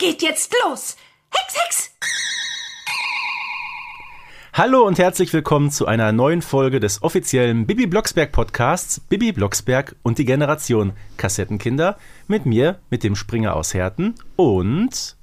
geht jetzt los. Hex, Hex! Hallo und herzlich willkommen zu einer neuen Folge des offiziellen Bibi Blocksberg Podcasts Bibi Blocksberg und die Generation Kassettenkinder mit mir, mit dem Springer aus Herten und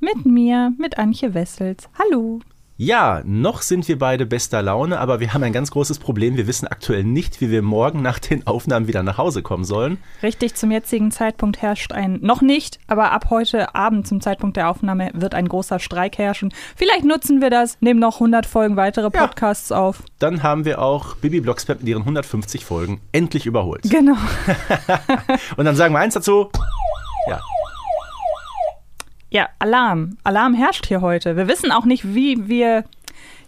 mit mir, mit Antje Wessels. Hallo. Ja, noch sind wir beide bester Laune, aber wir haben ein ganz großes Problem. Wir wissen aktuell nicht, wie wir morgen nach den Aufnahmen wieder nach Hause kommen sollen. Richtig, zum jetzigen Zeitpunkt herrscht ein, noch nicht, aber ab heute Abend zum Zeitpunkt der Aufnahme wird ein großer Streik herrschen. Vielleicht nutzen wir das, nehmen noch 100 Folgen weitere Podcasts ja. auf. Dann haben wir auch Bibi Blocksberg mit ihren 150 Folgen endlich überholt. Genau. Und dann sagen wir eins dazu. Ja, Alarm. Alarm herrscht hier heute. Wir wissen auch nicht, wie wir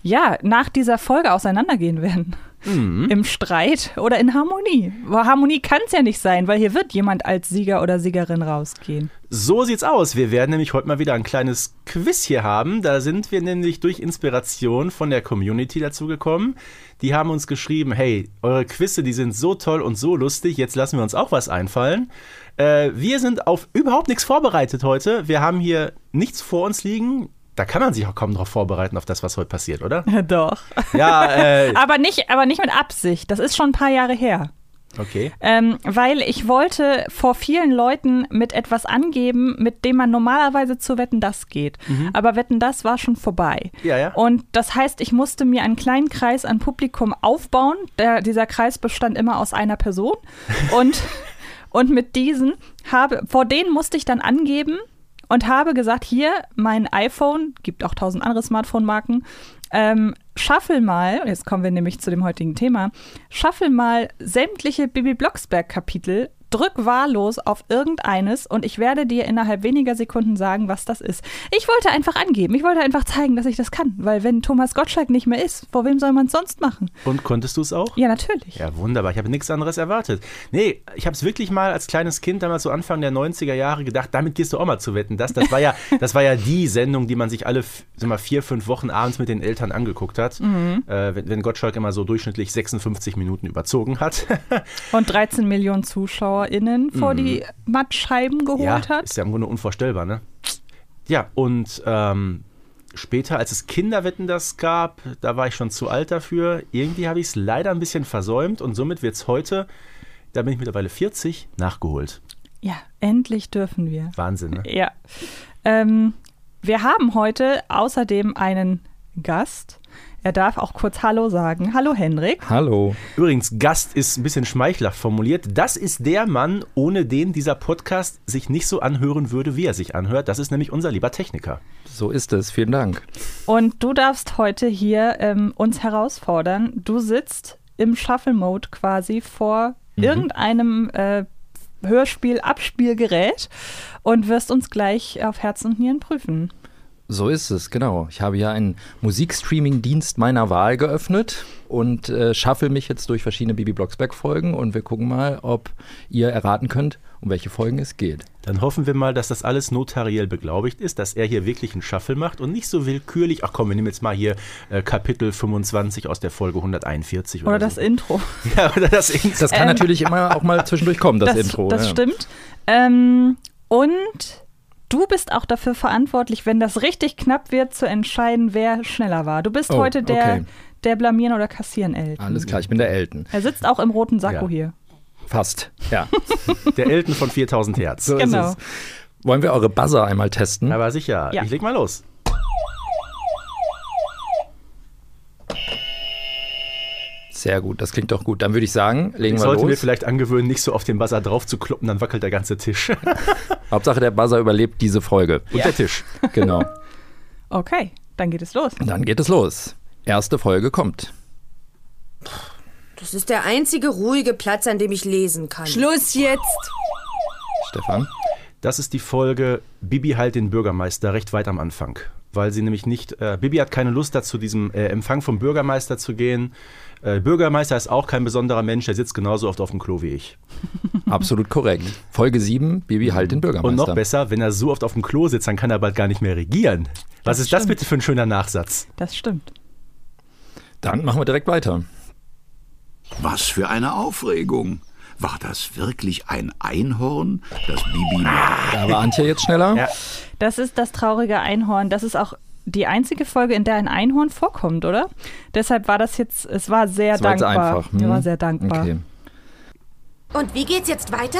ja nach dieser Folge auseinandergehen werden. Mhm. Im Streit oder in Harmonie. Aber Harmonie kann es ja nicht sein, weil hier wird jemand als Sieger oder Siegerin rausgehen. So sieht's aus. Wir werden nämlich heute mal wieder ein kleines Quiz hier haben. Da sind wir nämlich durch Inspiration von der Community dazu gekommen. Die haben uns geschrieben, hey, eure Quizze, die sind so toll und so lustig, jetzt lassen wir uns auch was einfallen. Äh, wir sind auf überhaupt nichts vorbereitet heute. Wir haben hier nichts vor uns liegen. Da kann man sich auch kaum darauf vorbereiten, auf das, was heute passiert, oder? Ja, doch. Ja, äh, aber, nicht, aber nicht mit Absicht. Das ist schon ein paar Jahre her. Okay. Ähm, weil ich wollte vor vielen Leuten mit etwas angeben, mit dem man normalerweise zu Wetten das geht. Mhm. Aber Wetten das war schon vorbei. Ja, ja. Und das heißt, ich musste mir einen kleinen Kreis an Publikum aufbauen. Der, dieser Kreis bestand immer aus einer Person. Und Und mit diesen habe, vor denen musste ich dann angeben und habe gesagt, hier, mein iPhone, gibt auch tausend andere Smartphone-Marken, ähm, shuffle mal, jetzt kommen wir nämlich zu dem heutigen Thema, shuffle mal sämtliche Bibi Blocksberg-Kapitel drück wahllos auf irgendeines und ich werde dir innerhalb weniger Sekunden sagen, was das ist. Ich wollte einfach angeben. Ich wollte einfach zeigen, dass ich das kann. Weil wenn Thomas Gottschalk nicht mehr ist, vor wem soll man es sonst machen? Und konntest du es auch? Ja, natürlich. Ja, wunderbar. Ich habe nichts anderes erwartet. Nee, ich habe es wirklich mal als kleines Kind damals so Anfang der 90er Jahre gedacht, damit gehst du auch mal zu wetten. Das, das, war, ja, das war ja die Sendung, die man sich alle sag mal, vier, fünf Wochen abends mit den Eltern angeguckt hat. Mhm. Äh, wenn, wenn Gottschalk immer so durchschnittlich 56 Minuten überzogen hat. und 13 Millionen Zuschauer ZuschauerInnen vor mhm. die Mattscheiben geholt ja, hat. Ist ja im Grunde unvorstellbar, ne? Ja, und ähm, später, als es Kinderwetten das gab, da war ich schon zu alt dafür. Irgendwie habe ich es leider ein bisschen versäumt und somit wird es heute, da bin ich mittlerweile 40, nachgeholt. Ja, endlich dürfen wir. Wahnsinn, ne? Ja. Ähm, wir haben heute außerdem einen Gast. Er darf auch kurz Hallo sagen. Hallo Henrik. Hallo. Übrigens, Gast ist ein bisschen schmeichelhaft formuliert. Das ist der Mann, ohne den dieser Podcast sich nicht so anhören würde, wie er sich anhört. Das ist nämlich unser lieber Techniker. So ist es. Vielen Dank. Und du darfst heute hier ähm, uns herausfordern. Du sitzt im Shuffle-Mode quasi vor mhm. irgendeinem äh, Hörspiel, Abspielgerät und wirst uns gleich auf Herz und Nieren prüfen. So ist es, genau. Ich habe ja einen Musikstreaming-Dienst meiner Wahl geöffnet und äh, schaffel mich jetzt durch verschiedene Bibi Blocksberg-Folgen und wir gucken mal, ob ihr erraten könnt, um welche Folgen es geht. Dann hoffen wir mal, dass das alles notariell beglaubigt ist, dass er hier wirklich einen Shuffle macht und nicht so willkürlich, ach komm, wir nehmen jetzt mal hier äh, Kapitel 25 aus der Folge 141 oder, oder das Intro. Ja, oder das Intro. Das kann ähm, natürlich immer auch mal zwischendurch kommen, das, das Intro. Das ja. stimmt. Ähm, und du bist auch dafür verantwortlich, wenn das richtig knapp wird, zu entscheiden, wer schneller war. Du bist oh, heute der, okay. der Blamieren oder Kassieren Elton. Alles klar, ich bin der Elton. Er sitzt auch im roten Sakko ja. hier. Fast, ja. der Elton von 4000 Hertz. So genau. Wollen wir eure Buzzer einmal testen? Aber sicher. Ja. Ich leg mal los. Sehr gut, das klingt doch gut. Dann würde ich sagen, legen ich wir los. Ich sollte mir vielleicht angewöhnen, nicht so auf den Buzzer drauf zu kloppen, dann wackelt der ganze Tisch. Hauptsache, der Buzzer überlebt diese Folge. Und ja. der Tisch. Genau. Okay, dann geht es los. Dann geht es los. Erste Folge kommt. Das ist der einzige ruhige Platz, an dem ich lesen kann. Schluss jetzt! Stefan? Das ist die Folge Bibi halt den Bürgermeister recht weit am Anfang. Weil sie nämlich nicht, äh, Bibi hat keine Lust dazu, diesem äh, Empfang vom Bürgermeister zu gehen. Äh, Bürgermeister ist auch kein besonderer Mensch, der sitzt genauso oft auf dem Klo wie ich. Absolut korrekt. Folge 7, Bibi halt den Bürgermeister. Und noch besser, wenn er so oft auf dem Klo sitzt, dann kann er bald gar nicht mehr regieren. Was das ist stimmt. das bitte für ein schöner Nachsatz? Das stimmt. Dann machen wir direkt weiter. Was für eine Aufregung. War das wirklich ein Einhorn, das Bibi... Da war Antje jetzt schneller. Ja. Das ist das traurige Einhorn. Das ist auch die einzige Folge, in der ein Einhorn vorkommt, oder? Deshalb war das jetzt, es war sehr Das war jetzt dankbar. einfach. Ich hm? war sehr dankbar. Okay. Und wie geht's jetzt weiter?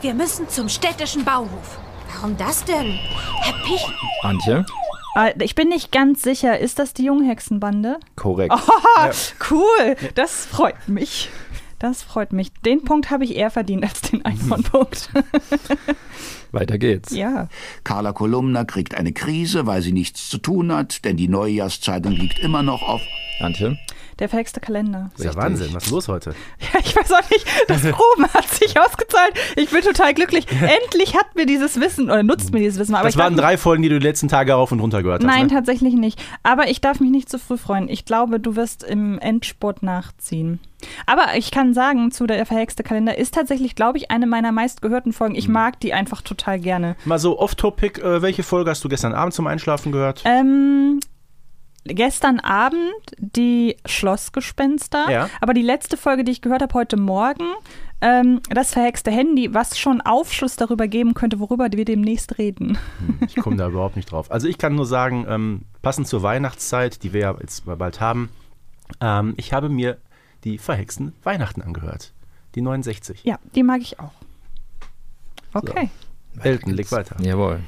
Wir müssen zum städtischen Bauhof. Warum das denn? Herr Pich, Antje, Ah, Ich bin nicht ganz sicher, ist das die Junghexenbande? korrekt. Haha, cool. Das freut mich. Das freut mich. Den Punkt habe ich eher verdient als den Einhornpunkt. Weiter geht's. ja. Carla Kolumna kriegt eine Krise, weil sie nichts zu tun hat, denn die Neujahrszeitung liegt immer noch auf... Antje, Der verhexte Kalender. Das ist ja. Wahnsinn. Was ist los heute? Ja, ich weiß auch nicht. Das Proben hat sich ausgezahlt. Ich bin total glücklich. Endlich hat mir dieses Wissen oder nutzt mir dieses Wissen. Aber das waren drei Folgen, die du die letzten Tage rauf und runter gehört hast. Nein, ne? tatsächlich nicht. Aber ich darf mich nicht zu früh freuen. Ich glaube, du wirst im Endspurt nachziehen. Aber ich kann sagen, zu der verhexte Kalender ist tatsächlich, glaube ich, eine meiner meistgehörten Folgen. Ich mag die einfach total gerne. Mal so off-topic, äh, welche Folge hast du gestern Abend zum Einschlafen gehört? Ähm, gestern Abend die Schlossgespenster. Ja. Aber die letzte Folge, die ich gehört habe heute Morgen, ähm, das verhexte Handy, was schon Aufschluss darüber geben könnte, worüber wir demnächst reden. Ich komme da überhaupt nicht drauf. Also ich kann nur sagen, ähm, passend zur Weihnachtszeit, die wir ja jetzt mal bald haben, ähm, ich habe mir die verhexten Weihnachten angehört. Die 69. Ja, die mag ich auch. Okay. Elton, leg weiter. Jawohl.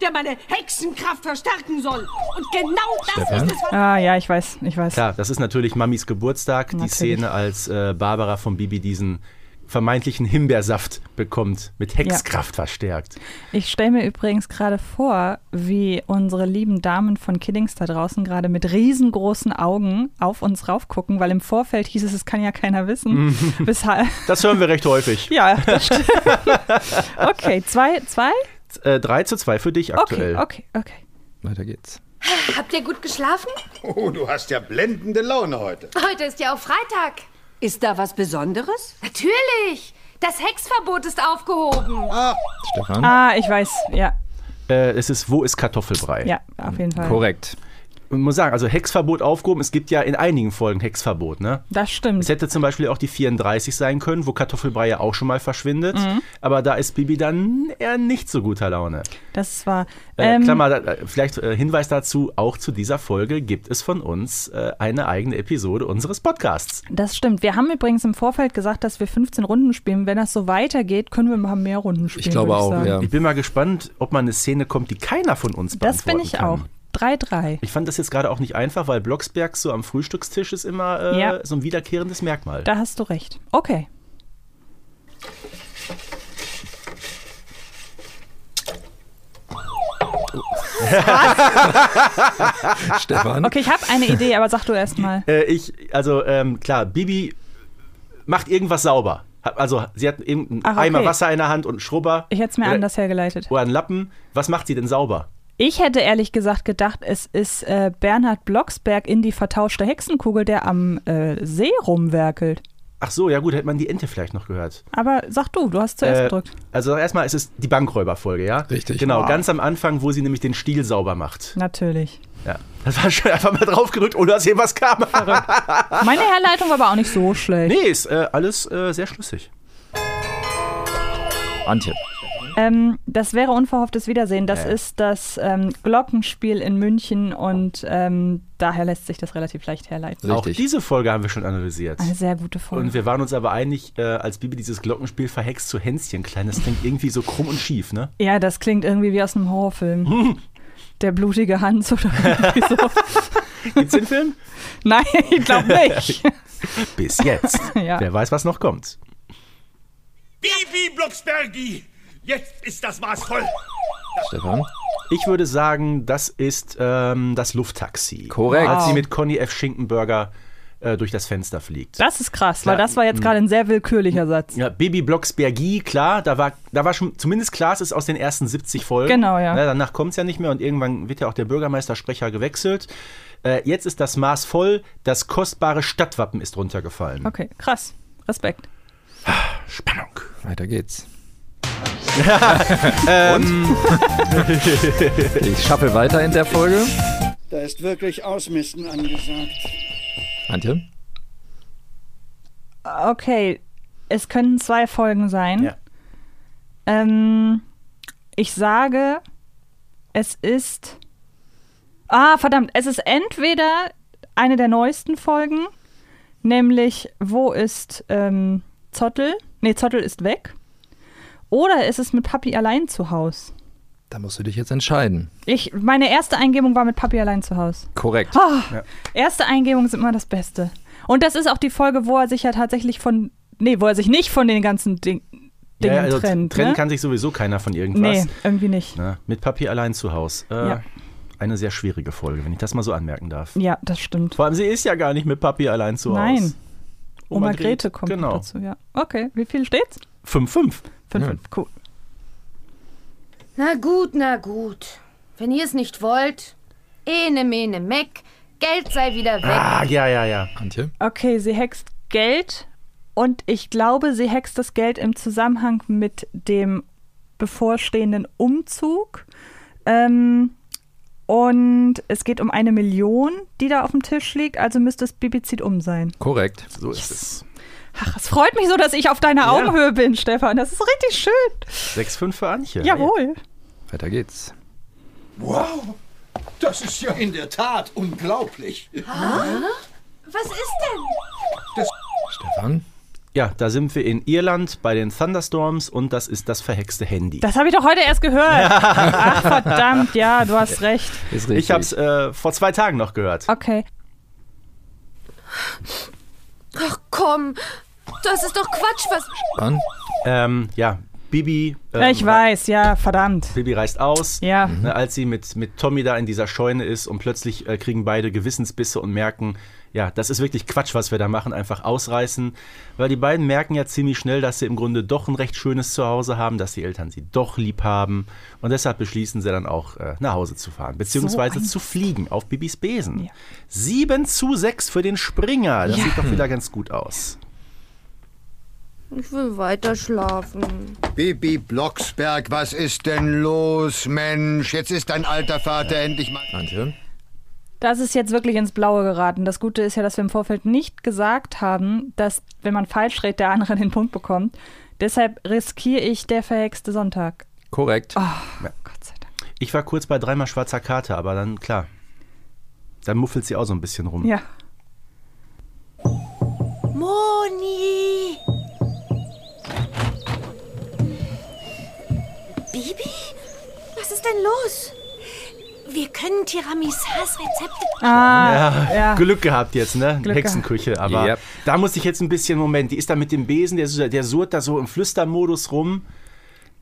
Der meine Hexenkraft verstärken soll. Und genau das Stefan? ist es, was Ah, ja, ich weiß, ich weiß. Klar, das ist natürlich Mamis Geburtstag. Die Natürlich. Szene, als äh, Barbara von Bibi diesen vermeintlichen Himbeersaft bekommt, mit Hexkraft verstärkt. Ich stelle mir übrigens gerade vor, wie unsere lieben Damen von Kiddings da draußen gerade mit riesengroßen Augen auf uns raufgucken, weil im Vorfeld hieß es, es kann ja keiner wissen. Weshalb. Das hören wir recht häufig. Ja, das stimmt. Okay, zwei, zwei? Äh, 3 zu 2 für dich aktuell. Okay, okay, okay. Weiter geht's. Habt ihr gut geschlafen? Oh, du hast ja blendende Laune heute. Heute ist ja auch Freitag. Ist da was Besonderes? Natürlich. Das Hexverbot ist aufgehoben. Stefan? Ah, ich weiß, ja, Äh, es ist Wo ist Kartoffelbrei? ja, auf jeden Fall. Korrekt. Ich muss sagen, also Hexverbot aufgehoben. Es gibt ja in einigen Folgen Hexverbot, ne? Das stimmt. Es hätte zum Beispiel auch die 34 sein können, wo Kartoffelbrei ja auch schon mal verschwindet. Mhm. Aber da ist Bibi dann eher nicht so guter Laune. Das war. Äh, Ähm, Klammer, äh, vielleicht äh, Hinweis dazu, auch zu dieser Folge gibt es von uns äh, eine eigene Episode unseres Podcasts. das stimmt. Wir haben übrigens im Vorfeld gesagt, dass wir 15 Runden spielen. Wenn das so weitergeht, können wir mal mehr Runden spielen. Ich glaube würde auch, sagen. ja. Ich bin mal gespannt, ob mal eine Szene kommt, die keiner von uns Das bin beantworten ich kann. auch. 3-3. Ich fand das jetzt gerade auch nicht einfach, weil Blocksberg so am Frühstückstisch ist immer äh, Ja. so ein wiederkehrendes Merkmal. Da hast du recht. Okay. Stefan? Okay, ich habe eine Idee, aber sag du erst mal. Äh, ich, also ähm, klar, Bibi macht irgendwas sauber. Also sie hat irgendeinen Ach, okay. Eimer Wasser in der Hand und einen Schrubber. Ich hätte es mir oder, anders hergeleitet. Oder einen Lappen. Was macht sie denn sauber? Ich hätte ehrlich gesagt gedacht, es ist äh, Bernhard Blocksberg in die vertauschte Hexenkugel, der am äh, See rumwerkelt. Ach so, ja gut, hätte man die Ente vielleicht noch gehört. Aber sag du, du hast zuerst Äh, gedrückt. Also erstmal ist es die Bankräuberfolge, ja? Richtig. Genau, Wow. ganz am Anfang, wo sie nämlich den Stiel sauber macht. Natürlich. Ja. Das war schon einfach mal drauf gedrückt, ohne dass jemand kam. Meine Herleitung war aber auch nicht so schlecht. nee, ist äh, alles äh, sehr schlüssig. Antje. Ähm, das wäre unverhofftes Wiedersehen. Das ist das ähm, Glockenspiel in München und ähm, daher lässt sich das relativ leicht herleiten. Auch Richtig. diese Folge haben wir schon analysiert. Eine sehr gute Folge. Und wir waren uns aber einig, äh, als Bibi dieses Glockenspiel verhext zu Hänschen klein. Das klingt irgendwie so krumm und schief, ne? ja, das klingt irgendwie wie aus einem Horrorfilm. Der blutige Hans oder irgendwie so. Gibt's den Film? Nein, ich glaube nicht. Bis jetzt. Ja. Wer weiß, was noch kommt. Bibi Blocksbergi! Jetzt ist das Maß voll. Stefan? Ich würde sagen, das ist ähm, das Lufttaxi. Korrekt. Als sie mit Conny F. Schinkenburger äh, durch das Fenster fliegt. Das ist krass, weil Ja, das war jetzt gerade ein sehr willkürlicher Satz. Ja, Bibi Blocksbergi, klar, da war, da war schon zumindest klar, es ist aus den ersten 70 Folgen. Genau, ja. Ne, danach kommt es ja nicht mehr und irgendwann wird ja auch der Bürgermeistersprecher gewechselt. Äh, jetzt ist das Maß voll, das kostbare Stadtwappen ist runtergefallen. Okay, krass. Respekt. Spannung. Weiter geht's. Ähm. ich schaffel weiter in der Folge. Da ist wirklich Ausmisten angesagt. Antje? Okay, es könnten zwei Folgen sein. Ja. Ähm, ich sage, es ist. Ah, verdammt, es ist entweder eine der neuesten Folgen, nämlich Wo ist ähm, Zottel? Nee, Zottel ist weg. Oder ist es mit Papi allein zu Haus? Da musst du dich jetzt entscheiden. Ich, meine erste Eingebung war mit Papi allein zu Haus. Korrekt. Ah, Ja. Erste Eingebungen sind immer das Beste. Und das ist auch die Folge, wo er sich ja tatsächlich von. Nee, wo er sich nicht von den ganzen Ding, Dingen Ja, also trennt. trennen ne? kann sich sowieso keiner von irgendwas. Nee, irgendwie nicht. Na, mit Papi allein zu Hause. Äh, Ja. Eine sehr schwierige Folge, wenn ich das mal so anmerken darf. Ja, das stimmt. Vor allem, sie ist ja gar nicht mit Papi allein zu Hause. Nein. Oma Grete kommt genau. dazu, ja. Okay, wie viel steht's? 5-5. 5, Ja. 5, cool. Na gut, na gut. Wenn ihr es nicht wollt, ene mene meck, Geld sei wieder weg. Ah, ja, ja, ja. Antje? Okay, sie hext Geld und ich glaube, sie hext das Geld im Zusammenhang mit dem bevorstehenden Umzug. Ähm, und es geht um eine Million, die da auf dem Tisch liegt, also müsste es Bibizid um sein. Korrekt. So ist es. Ach, es freut mich so, dass ich auf deiner Ja. Augenhöhe bin, Stefan. Das ist richtig schön. 6-5 für Antje. Jawohl. Weiter geht's. Wow, das ist ja in der Tat unglaublich. Was ist denn? Stefan? Ja, da sind wir in Irland bei den Thunderstorms und das ist das verhexte Handy. Das habe ich doch heute erst gehört. Ach, verdammt, ja, du hast recht. Ist richtig. ich habe es äh, vor zwei Tagen noch gehört. Okay. Ach komm, das ist doch Quatsch, was. Stefan? Ähm, ja, Bibi. Ja, ähm, ich weiß, ja, verdammt. Bibi reist aus. Ja. Ne, als sie mit, mit Tommy da in dieser Scheune ist und plötzlich äh, kriegen beide Gewissensbisse und merken, ja, das ist wirklich Quatsch, was wir da machen, einfach ausreißen. Weil die beiden merken ja ziemlich schnell, dass sie im Grunde doch ein recht schönes Zuhause haben, dass die Eltern sie doch lieb haben. Und deshalb beschließen sie dann auch, äh, nach Hause zu fahren, beziehungsweise ein- zu fliegen auf Bibis Besen. Ja. 7 zu 6 für den Springer. Das sieht doch wieder ganz gut aus. Ich will weiter schlafen. Bibi Blocksberg, was ist denn los, Mensch? Jetzt ist dein alter Vater endlich mal. Antje? Das ist jetzt wirklich ins Blaue geraten. Das Gute ist ja, dass wir im Vorfeld nicht gesagt haben, dass, wenn man falsch redet, der andere den Punkt bekommt. Deshalb riskiere ich der verhexte Sonntag. Korrekt. Gott sei Dank. Ich war kurz bei dreimal schwarzer Karte, aber dann, klar, dann muffelt sie auch so ein bisschen rum. Ja. Moni! Bibi? Was ist denn los? Wir können Tiramisas Rezepte. Ah, ja. Glück gehabt jetzt, ne? Glück Hexenküche. Aber Yep. da muss ich jetzt ein bisschen, Moment, die ist da mit dem Besen, der, der surrt da so im Flüstermodus rum.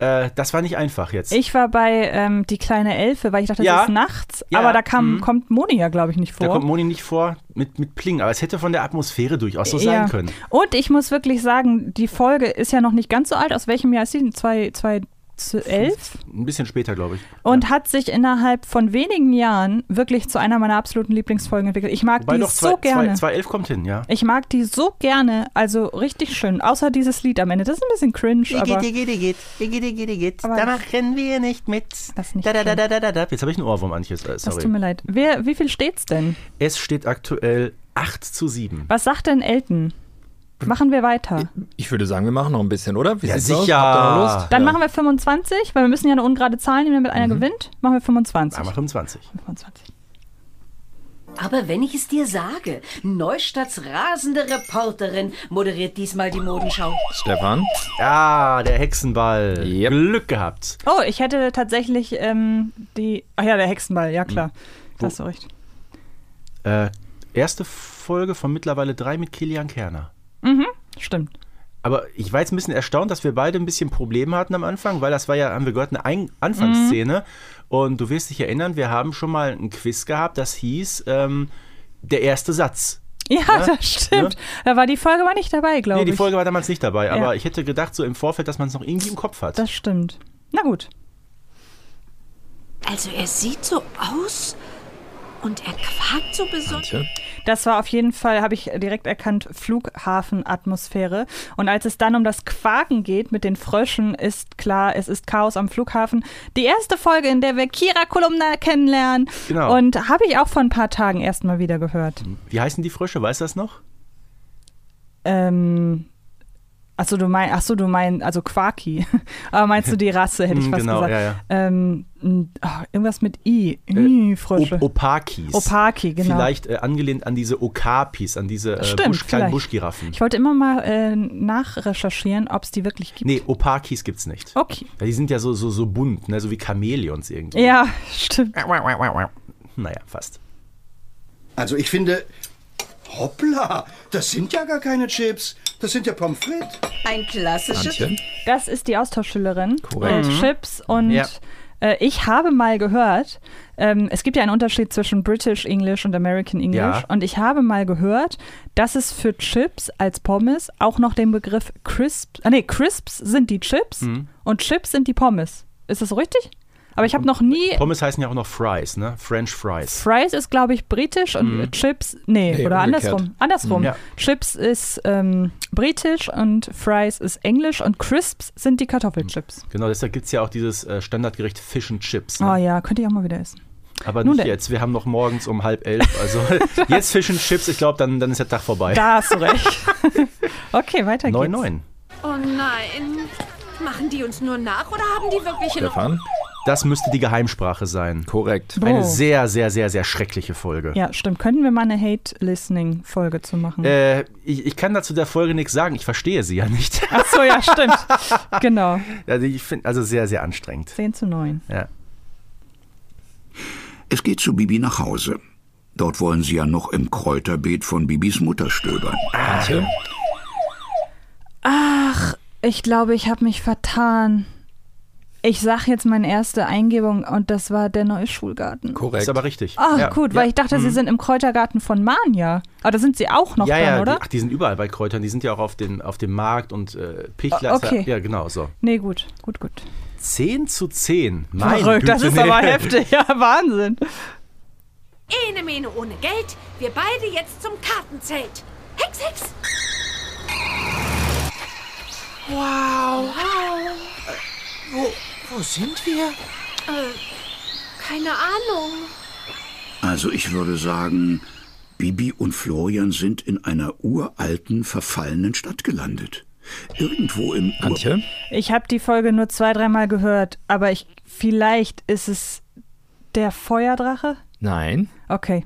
Äh, das war nicht einfach jetzt. Ich war bei ähm, Die kleine Elfe, weil ich dachte, das Ja. ist nachts. Ja, Aber da kam, mhm. kommt Moni ja, glaube ich, nicht da vor. kommt Moni nicht vor mit, mit Pling, aber es hätte von der Atmosphäre durchaus so Ja. sein können. Und ich muss wirklich sagen, die Folge ist ja noch nicht ganz so alt. Aus welchem Jahr ist sie? 2011? Ein bisschen später, glaube ich. Und hat sich innerhalb von wenigen Jahren wirklich zu einer meiner absoluten Lieblingsfolgen entwickelt. Ich mag Wobei die doch so zwei- gerne. zwei- 211 kommt hin, ja. Ich mag die so gerne, also richtig schön. Außer dieses Lied am Ende. Das ist ein bisschen cringe, aber Aber- da machen wir nicht mit. das nicht Da, da, da, da, da, da, da. Jetzt habe ich einen Ohrwurm, Antjes. Äh, Das tut sorry. mir leid. Wer, wie viel steht's denn? Es steht aktuell 8 zu 7. Was sagt denn Elton? Machen wir weiter. Ich würde sagen, wir machen noch ein bisschen, oder? Wie Ja, sicher. Habt ihr noch Lust? Dann Ja. machen wir 25, weil wir müssen ja eine ungerade Zahl nehmen, damit einer gewinnt. Machen wir 25. Einmal 25. 25. Aber wenn ich es dir sage, Neustadts rasende Reporterin moderiert diesmal die Modenschau. Stefan? Ja, der Hexenball. Yep. Glück gehabt. Oh, ich hätte tatsächlich ähm, die. Ach ja, der Hexenball, ja klar. Da hast du recht. Äh, erste Folge von mittlerweile drei mit Kilian Kerner. Stimmt. Aber ich war jetzt ein bisschen erstaunt, dass wir beide ein bisschen Probleme hatten am Anfang, weil das war ja, haben wir gehört, eine Ein Anfangsszene. Und du wirst dich erinnern, wir haben schon mal ein Quiz gehabt, das hieß ähm, Der erste Satz. Ja, Ja, das stimmt. Da war die Folge aber nicht dabei, glaube Nee, die ich. Folge war damals nicht dabei, aber Ja. ich hätte gedacht, so im Vorfeld, dass man es noch irgendwie im Kopf hat. Das stimmt. Na gut. Also er sieht so aus und er quakt so besonders. Antje? Das war auf jeden Fall, habe ich direkt erkannt, Flughafenatmosphäre. Und als es dann um das Quaken geht mit den Fröschen, ist klar, es ist Chaos am Flughafen. Die erste Folge, in der wir Kira Kolumna kennenlernen. Genau. Und habe ich auch vor ein paar Tagen erst mal wieder gehört. Wie heißen die Frösche? Weißt du das noch? Ähm, Achso, du meinst, achso, du meinst, also Quarky. Aber meinst du die Rasse, hätte ich Hm, fast genau, gesagt. ja, ja. Ähm, ah, irgendwas mit I. I Frösche. Op Opakis. Opaki, genau. Vielleicht äh, angelehnt an diese Okapis, an diese äh, Stimmt, Busch, kleinen vielleicht. Buschgiraffen. Ich wollte immer mal äh, nachrecherchieren, ob es die wirklich gibt. Nee, Opakis gibt's nicht. Okay. Ja, die sind ja so, so, so bunt, ne? so wie Chamäleons irgendwie. Ja, stimmt. Naja, fast. Also ich finde, hoppla, das sind ja gar keine Chips. Das sind ja Pommes frites. Ein klassisches. Das ist die Austauschschülerin. Korrekt. Äh, Mhm. Chips und Ja. äh, ich habe mal gehört, ähm, es gibt ja einen Unterschied zwischen British English und American English. Ja. Und ich habe mal gehört, dass es für Chips als Pommes auch noch den Begriff Crisps, ah nee, Crisps sind die Chips Mhm. und Chips sind die Pommes. Ist das so richtig? Aber ich habe noch nie. Pommes heißen ja auch noch Fries, ne? French Fries. Fries ist, glaube ich, britisch und Mhm. Chips, nee, Nee, oder umgekehrt. andersrum. Andersrum. Mhm. Ja. Chips ist ähm, britisch und Fries ist englisch und Crisps sind die Kartoffelchips. Genau, deshalb gibt's ja auch dieses äh, Standardgericht Fish and Chips. Ne? Oh ja, könnte ich auch mal wieder essen. Aber Nun nicht denn. jetzt, wir haben noch morgens um halb elf. Also jetzt Fish and Chips, ich glaube, dann, dann ist der Tag vorbei. Da hast du recht. okay, weiter geht's. 9-9. Oh nein. Machen die uns nur nach oder haben die wirklich in Stefan? Das müsste die Geheimsprache sein. Korrekt. Eine Oh. sehr, sehr, sehr, sehr schreckliche Folge. Ja, stimmt. Könnten wir mal eine Hate-Listening-Folge zu machen? Äh, ich, ich kann dazu der Folge nichts sagen, ich verstehe sie ja nicht. Ach so, ja, stimmt. genau. Also ich finde, also sehr, sehr anstrengend. 10 zu 9. Ja. Es geht zu Bibi nach Hause. Dort wollen sie ja noch im Kräuterbeet von Bibis Mutter stöbern. Ach, ich glaube, ich habe mich vertan. Ich sag jetzt meine erste Eingebung und das war der neue Schulgarten. Korrekt. Ist aber richtig. Ach, Ja, gut, ja. weil ich dachte, sie Mhm. sind im Kräutergarten von Mania. Aber da sind sie auch noch ja, dran, ja, oder? Die, ach, die sind überall bei Kräutern. Die sind ja auch auf, den, auf dem Markt und äh, Pichler. Ist ja- okay. Ja, genau so. Nee, gut, gut, gut. 10 zu 10. Mein Verrückt, das Güte, ist nee. aber heftig. Ja, Wahnsinn. Ene Mene ohne Geld. Wir beide jetzt zum Kartenzelt. Hex, Hex. Wow. Wow. Wo, wo sind wir? Äh, keine Ahnung. Also ich würde sagen, Bibi und Florian sind in einer uralten, verfallenen Stadt gelandet. Irgendwo im Antje? Ich habe die Folge nur zwei, dreimal gehört, aber ich vielleicht ist es der Feuerdrache? Nein. Okay.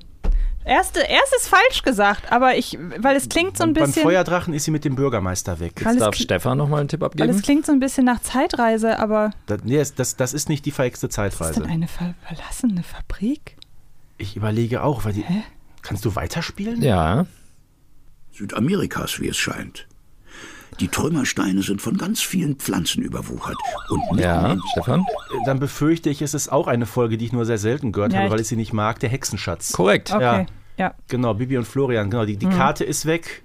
Erste, erstes falsch gesagt, aber ich, weil es klingt so ein Beim bisschen. Feuerdrachen ist sie mit dem Bürgermeister weg. Weil es Darf Stefan noch mal einen Tipp weil abgeben? es klingt so ein bisschen nach Zeitreise, aber Das, nee, das- das, das ist nicht die verhexte ist denn Zeitreise. eine ver verlassene Fabrik? Ich überlege auch, weil die. Kannst du weiterspielen? Ja. Südamerikas, wie es scheint. Die Trümmersteine sind von ganz vielen Pflanzen überwuchert. Und Ja, Stefan? Dann befürchte ich, es ist auch eine Folge, die ich nur sehr selten gehört Ja, habe, weil ich sie nicht mag, der Hexenschatz. Korrekt. Okay, Ja, ja. genau, Bibi und Florian, genau. Die, die Mhm. Karte ist weg.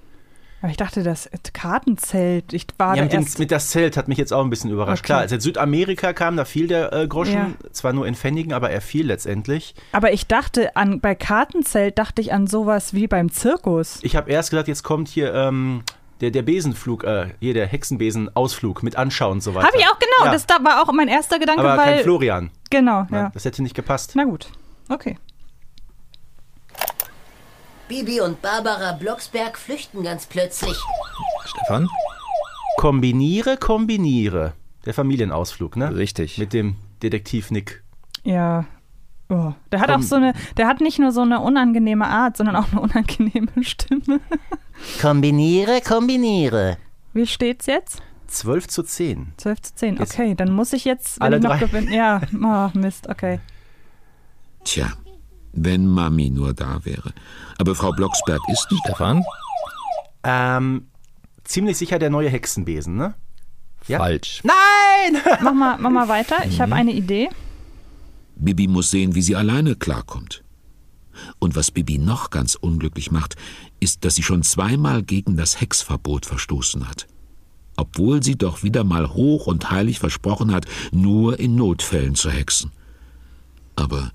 Aber ich dachte, das Kartenzelt, ich war Ja, mit, dem, erst. mit das Zelt hat mich jetzt auch ein bisschen überrascht. Okay. Klar, als jetzt Südamerika kam, da fiel der äh, Groschen, Ja. zwar nur in Pfennigen, aber er fiel letztendlich. Aber ich dachte an, bei Kartenzelt dachte ich an sowas wie beim Zirkus. Ich habe erst gedacht, jetzt kommt hier ähm, der, der Besenflug, äh, hier der Hexenbesen-Ausflug mit Anschauen und so weiter. Habe ich auch genau, Ja, das da war auch mein erster Gedanke, aber weil. kein Florian. Genau, Ja, ja. Das hätte nicht gepasst. Na gut, okay. Bibi und Barbara Blocksberg flüchten ganz plötzlich. Stefan? Kombiniere, kombiniere. Der Familienausflug, ne? Richtig. Mit dem Detektiv Nick. Ja. Oh. Der hat Komm. auch so eine, der hat nicht nur so eine unangenehme Art, sondern auch eine unangenehme Stimme. Kombiniere, kombiniere. Wie steht's jetzt? 12 zu 10. 12 zu 10. Jetzt- Okay, dann muss ich jetzt, wenn Alle ich noch drei. gewinne. Ja, oh, Mist, okay. Tja, wenn Mami nur da wäre. Aber Frau Blocksberg ist nicht. Stefan? Ähm, ziemlich sicher der neue Hexenbesen, ne? Ja? Falsch. Nein! Mach mal, mach mal weiter. Ich Mhm. habe eine Idee. Bibi muss sehen, wie sie alleine klarkommt. Und was Bibi noch ganz unglücklich macht, ist, dass sie schon zweimal gegen das Hexverbot verstoßen hat. Obwohl sie doch wieder mal hoch und heilig versprochen hat, nur in Notfällen zu hexen. Aber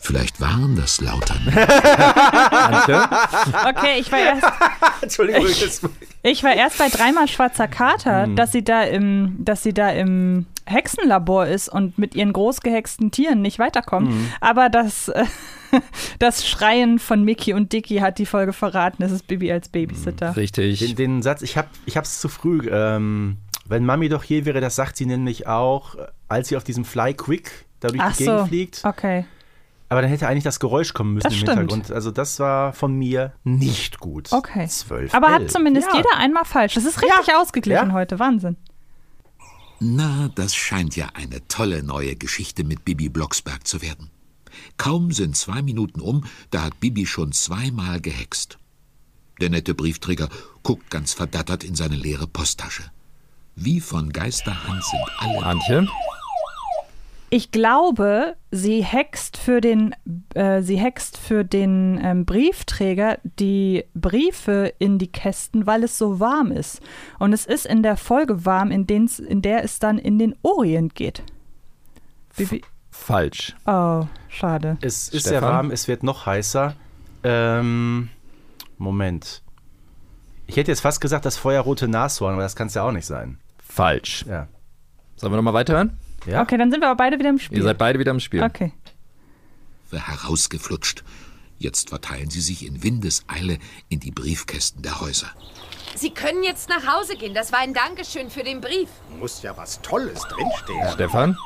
Vielleicht waren das Lautern. Okay, ich war erst. Entschuldigung, ich, ich war erst bei dreimal schwarzer Kater, Hm. dass sie da im, dass sie da im Hexenlabor ist und mit ihren großgehexten Tieren nicht weiterkommt. Hm. Aber das, äh, das Schreien von Mickey und Dicky hat die Folge verraten. Es ist Bibi als Babysitter. Richtig. Den, den Satz, ich habe ich hab's zu früh. Ähm, wenn Mami doch hier wäre, das sagt sie nämlich auch, als sie auf diesem Fly Quick da durch Ach die Gegend so. fliegt. Okay. Aber dann hätte eigentlich das Geräusch kommen müssen Das im stimmt. Hintergrund. Also das war von mir nicht gut. Okay. Zwölf. Aber elf. hat zumindest ja. jeder einmal falsch. Das ist richtig ausgeglichen Ja. heute. Wahnsinn. Na, das scheint ja eine tolle neue Geschichte mit Bibi Blocksberg zu werden. Kaum sind zwei Minuten um, da hat Bibi schon zweimal gehext. Der nette Briefträger guckt ganz verdattert in seine leere Posttasche. Wie von Geisterhand sind alle. Antje? Ich glaube, sie hext für den, äh, sie hext für den ähm, Briefträger die Briefe in die Kästen, weil es so warm ist. Und es ist in der Folge warm, in, in der es dann in den Orient geht. Bibi Falsch. oh, schade. Es ist Stefan? sehr warm, es wird noch heißer. Ähm, Moment. Ich hätte jetzt fast gesagt, das feuerrote Nashorn, aber das kann es ja auch nicht sein. Falsch. Ja. Sollen wir nochmal weiterhören? Ja. Okay, dann sind wir aber beide wieder im Spiel. Ihr seid beide wieder im Spiel. Okay. herausgeflutscht. Jetzt verteilen sie sich in Windeseile in die Briefkästen der Häuser. Sie können jetzt nach Hause gehen. Das war ein Dankeschön für den Brief. Muss ja was Tolles drinstehen. Stefan?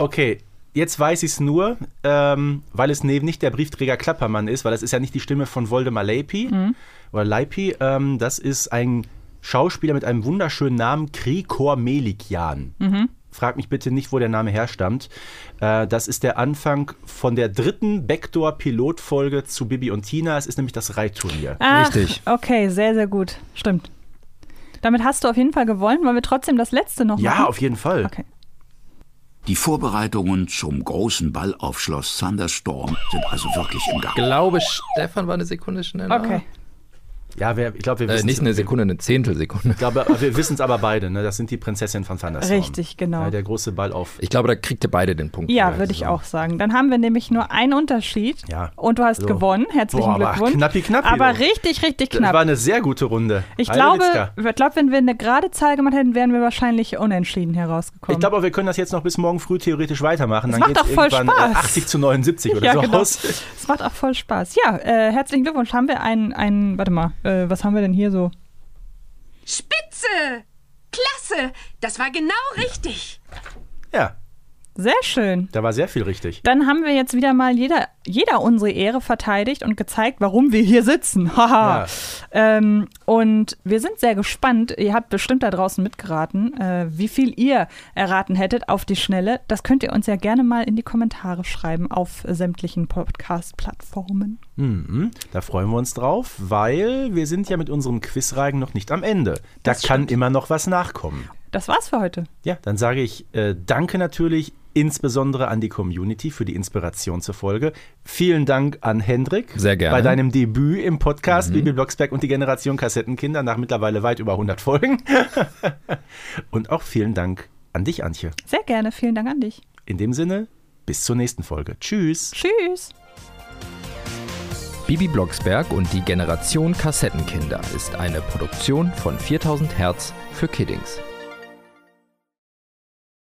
Okay, jetzt weiß ich es nur, ähm, weil es neben nicht der Briefträger Klappermann ist, weil das ist ja nicht die Stimme von Voldemar Leipi Mhm. oder Leipi. Ähm, das ist ein Schauspieler mit einem wunderschönen Namen, Krikor Melikian. Mhm. Frag mich bitte nicht, wo der Name herstammt. Äh, das ist der Anfang von der dritten Backdoor-Pilotfolge zu Bibi und Tina. Es ist nämlich das Reitturnier. Ach, Okay, sehr, sehr gut. Stimmt. Damit hast du auf jeden Fall gewonnen. Wollen wir trotzdem das letzte noch machen? Ja, auf jeden Fall. Okay. Die Vorbereitungen zum großen Ball auf Schloss Thunderstorm sind also wirklich im Ich Gang. glaube, Stefan war eine Sekunde schneller. Okay. Ja, wer, ich glaube, wir Äh, wissen nicht eine Sekunde, eine Zehntelsekunde. Ich glaube, wir wissen es aber beide. Ne? Das sind die Prinzessinnen von Thunderstorm. Richtig, genau. Ja, der große Ball auf. Ich glaube, da kriegt ihr beide den Punkt. Ja, würde ich auch sagen. Dann haben wir nämlich nur einen Unterschied. Ja. Und du hast So. gewonnen. Herzlichen Boah, aber Glückwunsch. knappi, knappi, Aber du. richtig, richtig Das knapp. war eine sehr gute Runde. Ich Heide glaube, Witzka. ich glaube, wenn wir eine gerade Zahl gemacht hätten, wären wir wahrscheinlich unentschieden herausgekommen. Ich glaube wir können das jetzt noch bis morgen früh theoretisch weitermachen. Das Dann macht geht's doch voll irgendwann Spaß. äh, 80 zu 79 oder ja, so genau. aus. Es macht auch voll Spaß. Ja, äh, herzlichen Glückwunsch. Haben wir einen, einen warte mal, äh, was haben wir denn hier so? Spitze! Klasse! Das war genau richtig. Ja, Sehr schön. da war sehr viel richtig. Dann haben wir jetzt wieder mal jeder, jeder unsere Ehre verteidigt und gezeigt, warum wir hier sitzen. Haha. Ja. Ähm, und wir sind sehr gespannt. Ihr habt bestimmt da draußen mitgeraten, äh, wie viel ihr erraten hättet auf die Schnelle. Das könnt ihr uns ja gerne mal in die Kommentare schreiben auf sämtlichen Podcast-Plattformen. Mhm, da freuen wir uns drauf, weil wir sind ja mit unserem Quizreigen noch nicht am Ende. Da kann immer noch was nachkommen. Das war's für heute. Ja, dann sage ich äh, danke natürlich insbesondere an die Community für die Inspiration zur Folge. Vielen Dank an Hendrik. Sehr gerne. Bei deinem Debüt im Podcast Mhm. Bibi Blocksberg und die Generation Kassettenkinder nach mittlerweile weit über 100 Folgen. und auch vielen Dank an dich, Antje. Sehr gerne. Vielen Dank an dich. In dem Sinne, bis zur nächsten Folge. Tschüss. Tschüss. Bibi Blocksberg und die Generation Kassettenkinder ist eine Produktion von 4000 Hertz für Kiddings.